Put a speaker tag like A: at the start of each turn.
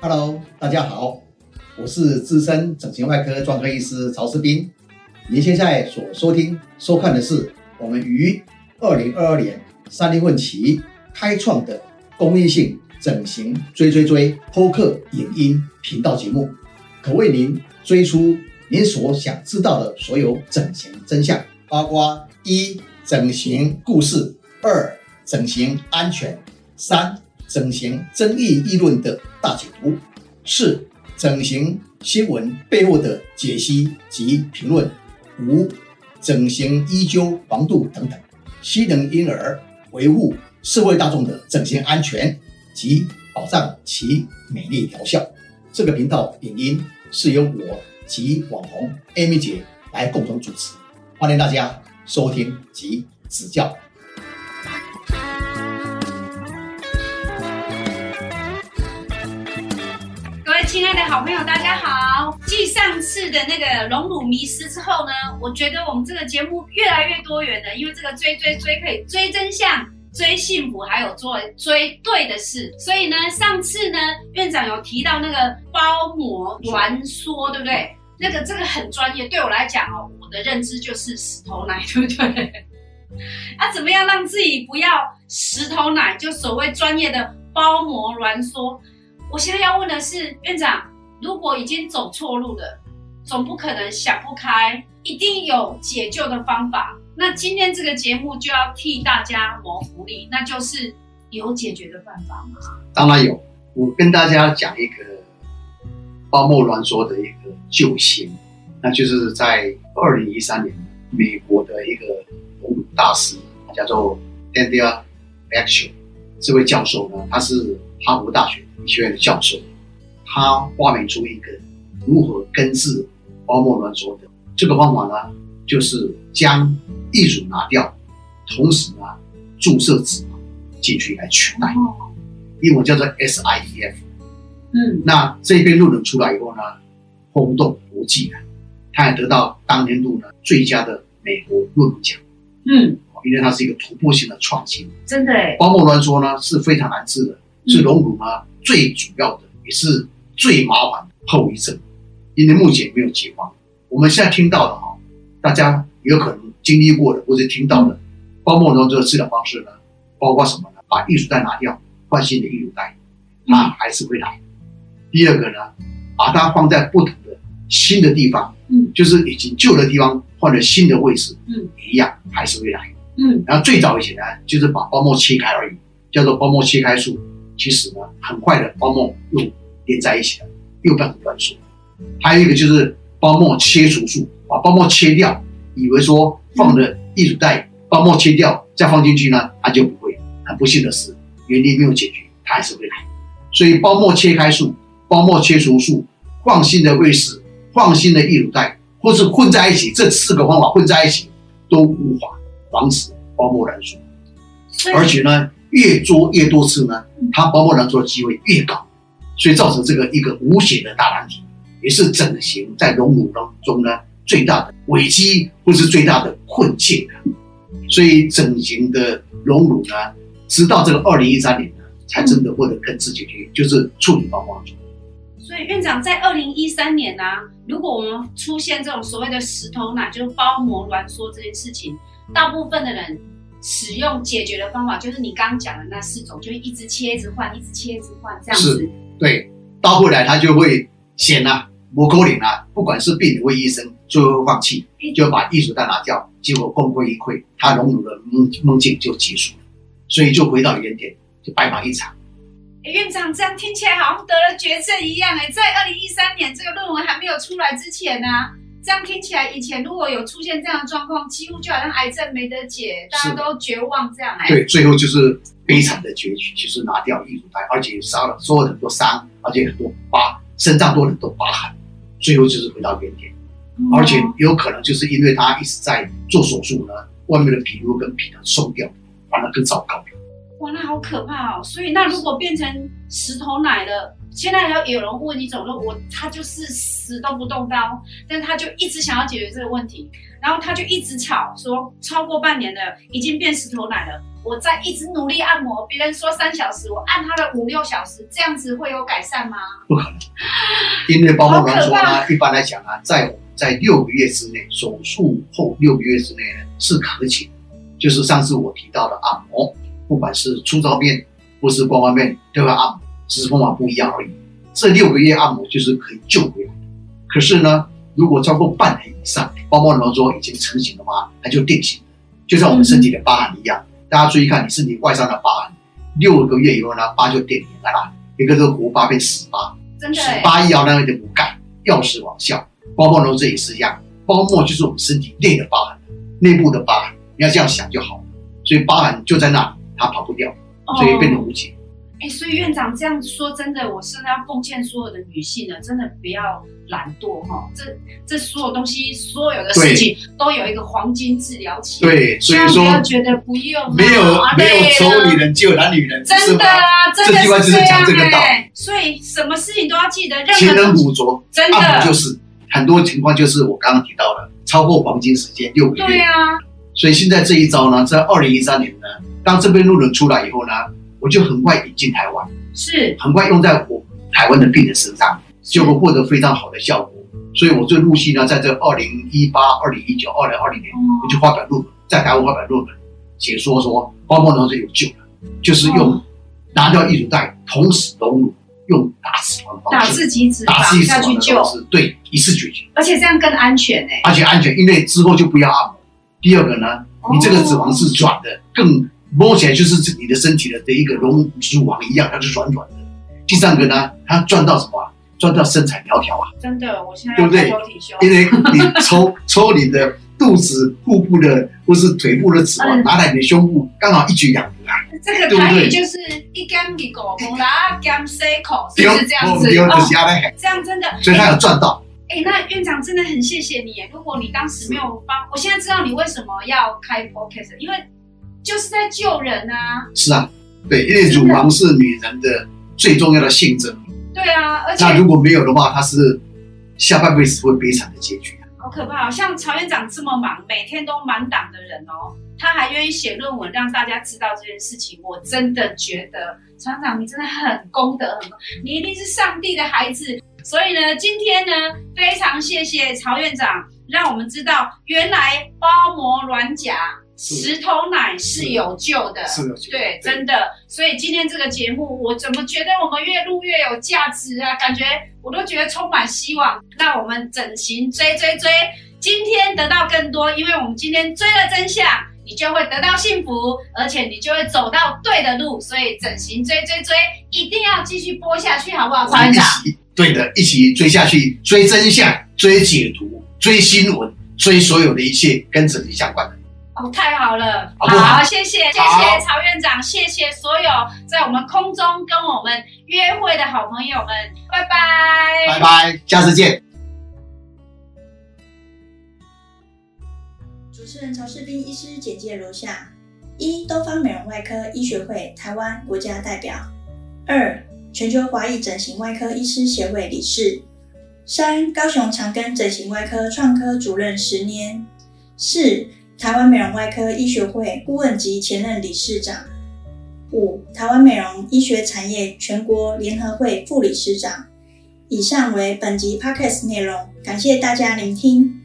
A: Hello，大家好，我是资深整形外科专科医师曹世斌。您现在所收听、收看的是我们于二零二二年三月份起开创的公益性整形追追追播客影音频道节目，可为您追出您所想知道的所有整形真相，包括一整形故事，二整形安全，三。整形争议议论的大解读，四整形新闻背后的解析及评论，五整形医纠防度等等，希能因而维护社会大众的整形安全及保障其美丽疗效。这个频道影音是由我及网红 Amy 姐来共同主持，欢迎大家收听及指教。
B: 亲爱的好朋友，大家好！继上次的那个隆乳迷失之后呢，我觉得我们这个节目越来越多元了，因为这个追追追可以追真相、追幸福，还有做追对的事。所以呢，上次呢，院长有提到那个包膜挛缩，对不对？那个这个很专业，对我来讲哦，我的认知就是石头奶，对不对？啊，怎么样让自己不要石头奶？就所谓专业的包膜挛缩。我现在要问的是，院长，如果已经走错路了，总不可能想不开，一定有解救的方法。那今天这个节目就要替大家谋福利，那就是有解决的办法吗？
A: 当然有，我跟大家讲一个包膜挛缩的一个救星，那就是在二零一三年，美国的一个隆乳大师，叫做 Daniel Action，这位教授呢，他是哈佛大学。医学院的教授，他发明出一个如何根治包膜挛缩的这个方法呢？就是将异乳拿掉，同时呢注射脂肪进去来取代，英文叫做 SIEF。嗯，那这篇论文出来以后呢，轰动国际的，他也得到当年度呢最佳的美国论文奖。嗯，因为它是一个突破性的创新。
B: 真的，
A: 包膜挛缩呢是非常难治的，是隆乳呢。最主要的也是最麻烦的后遗症，因为目前没有解方。我们现在听到的哈，大家有可能经历过的或者听到的包膜囊这个治疗方式呢，包括什么呢？把艺术带拿掉，换新的艺术带，它还是会来。第二个呢，把它放在不同的新的地方，嗯，就是已经旧的地方换了新的位置，嗯，一样还是会来，嗯。然后最早以前呢，就是把包膜切开而已，叫做包膜切开术。其实呢，很快的包膜又连在一起了，又变成挛缩。还有一个就是包膜切除术，把包膜切掉，以为说放的艺术带包膜切掉再放进去呢，它就不会。很不幸的是，原地没有解决，它还是会来。所以包膜切开术、包膜切除术、放心的位置、放心的艺术带，或是混在一起，这四个方法混在一起都无法防止包膜挛缩，而且呢。越做越多次呢，它包膜挛缩的机会越高，所以造成这个一个无形的大难题，也是整形在隆乳当中呢最大的危机或是最大的困境的。所以整形的隆乳呢，直到这个二零一三年呢，才真的获得根治解决，就是处理包膜囊
B: 所以院长在二零一三年呢，如果我们出现这种所谓的石头奶，就是包膜挛缩这件事情，大部分的人。使用解决的方法就是你刚讲的那四种，就一直切一直换，一直切一直换这样子。
A: 对，到后来他就会显啊，不可能啊，不管是病人或医生，最后放弃，就把艺术带拿掉，结果功亏一篑，他荣辱的梦梦境就结束了，所以就回到原点，就白忙一场。
B: 院长这样听起来好像得了绝症一样哎，在二零一三年这个论文还没有出来之前呢。这样听起来，以前如果有出现这样的状况，几乎就好像癌症没得解，大家都绝望这样。
A: 对，最后就是悲惨的结局，就是拿掉艺术胎，而且杀了所有很多伤，而且很多疤，身上多很多疤痕，最后就是回到原点。而且有可能就是因为他一直在做手术呢，外面的皮肤跟皮囊松掉，反而更糟糕。
B: 哇，那好可怕哦！所以那如果变成石头奶了？现在还有有人问你，总说我他就是死都不动刀，但他就一直想要解决这个问题，然后他就一直吵说超过半年了，已经变石头奶了，我在一直努力按摩，别人说三小时，我按他的五六小时，这样子会有改善吗？
A: 不可能，因为包膜挛缩
B: 好可
A: 呢，一般来讲啊，在在六个月之内，手术后六个月之内呢是可行的，就是上次我提到的按摩，不管是粗糙面或是光滑面都要按摩，只是方法不一样而已。这六个月按摩就是可以救回来的。可是呢，如果超过半年以上，包膜挛缩已经成型的话，它就定型了，就像我们身体的疤痕一样。大家注意看，你身体外伤的疤痕，六个月以后呢，疤就定型了啦，一个个活疤变死疤。死
B: 真的欸，
A: 疤药那个就不干，药食网效。包膜瘤这也是一样，包膜就是我们身体内的疤痕，内部的疤痕，你要这样想就好了。所以疤痕就在那里，它跑不掉，所以变得
B: 哦
A: 无解。
B: 哎、所以院长这样说，真的，我真的要奉劝所有的女性呢，真的不要懒惰哈。这这所有东西，所有的事情都有一个黄金治疗期。，
A: 对，所以
B: 千万不
A: 说
B: 要觉得不用啊，
A: 没有
B: 啊
A: 没有
B: 累
A: 丑女人，只有懒女人，
B: 真？的啊，真的
A: 是
B: 这样哎所以什么事情都要记得，任何东西
A: 捕捉，
B: 真的
A: 就是很多情况就是我刚刚提到的，超过黄金时间六个月。
B: 对啊，
A: 所以现在这一招呢，在二零一三年呢，当这篇论文出来以后呢，我就很快引进台湾。
B: 是。
A: 很快用在我台湾的病人身上，就会获得非常好的效果。所以我就陆续呢，在这二零一八、二零一九、二零二零年，我就发表论文，在台湾发表论文，解说说包膜囊是有救的，就是用
B: 哦。
A: 拿掉异乳带，同时隆乳，用打脂肪
B: 打
A: 方式，
B: 自己脂
A: 打自己脂
B: 肪下去救。
A: 肪的方，式，对，一次解决，
B: 而且这样更安全哎、
A: 而且安全，因为之后就不要按摩。第二个呢，你这个脂肪是软的，更摸起来就是你的身体的的一个绒乳网一样，它是软软的。第三个呢，它赚到什么啊？赚到身材苗条啊！
B: 真的，我现在
A: 对不对因为你抽 抽你的肚子、腹部的或是腿部的脂肪，
B: 嗯
A: 拿来你的胸部，刚好一举两得啊！
B: 这个台语就是一干一狗，蒙拉干 C 口，是这样子？哦，这样真的，
A: 所以他有赚到。
B: 哎、那院长真的很谢谢你。如果你当时没有帮，我现在知道你为什么要开 podcast，因为就是在救人啊。
A: 是啊，对，因为乳房是女人的最重要的性征，
B: 对啊，而且
A: 那如果没有的话，她是下半辈子会悲惨的结局。
B: 好可怕、哦，像曹院长这么忙，每天都满档的人哦，他还愿意写论文让大家知道这件事情，我真的觉得曹院长你真的很功德，很功，你一定是上帝的孩子。所以呢，今天呢，非常谢谢曹院长，让我们知道原来包膜软甲、
A: 是
B: 石头奶是有救的。
A: 是的，
B: 对，真的。所以今天这个节目，我怎么觉得我们越录越有价值啊？感觉我都觉得充满希望。那我们整形追追追，今天得到更多，因为我们今天追了真相，你就会得到幸福，而且你就会走到对的路。所以整形追追追，一定要继续播下去，好不好，
A: 我们一
B: 曹院长？
A: 起对的，一起追下去，追真相，追解读，追新闻，追所有的一切跟整形相关的。
B: 哦，太好了，
A: 好。
B: 谢谢，谢谢曹院长，谢谢所有在我们空中跟我们约会的好朋友们，拜拜，
A: 拜拜，下次见。
C: 主持人曹世斌医师简介如下：一、东方美容外科医学会台湾国家代表；二、全球华裔整形外科医师协会理事；三、高雄长庚整形外科创科主任十年；四、台湾美容外科医学会顾问及前任理事长；五、台湾美容医学产业全国联合会副理事长。以上为本集 podcast 内容，感谢大家聆听。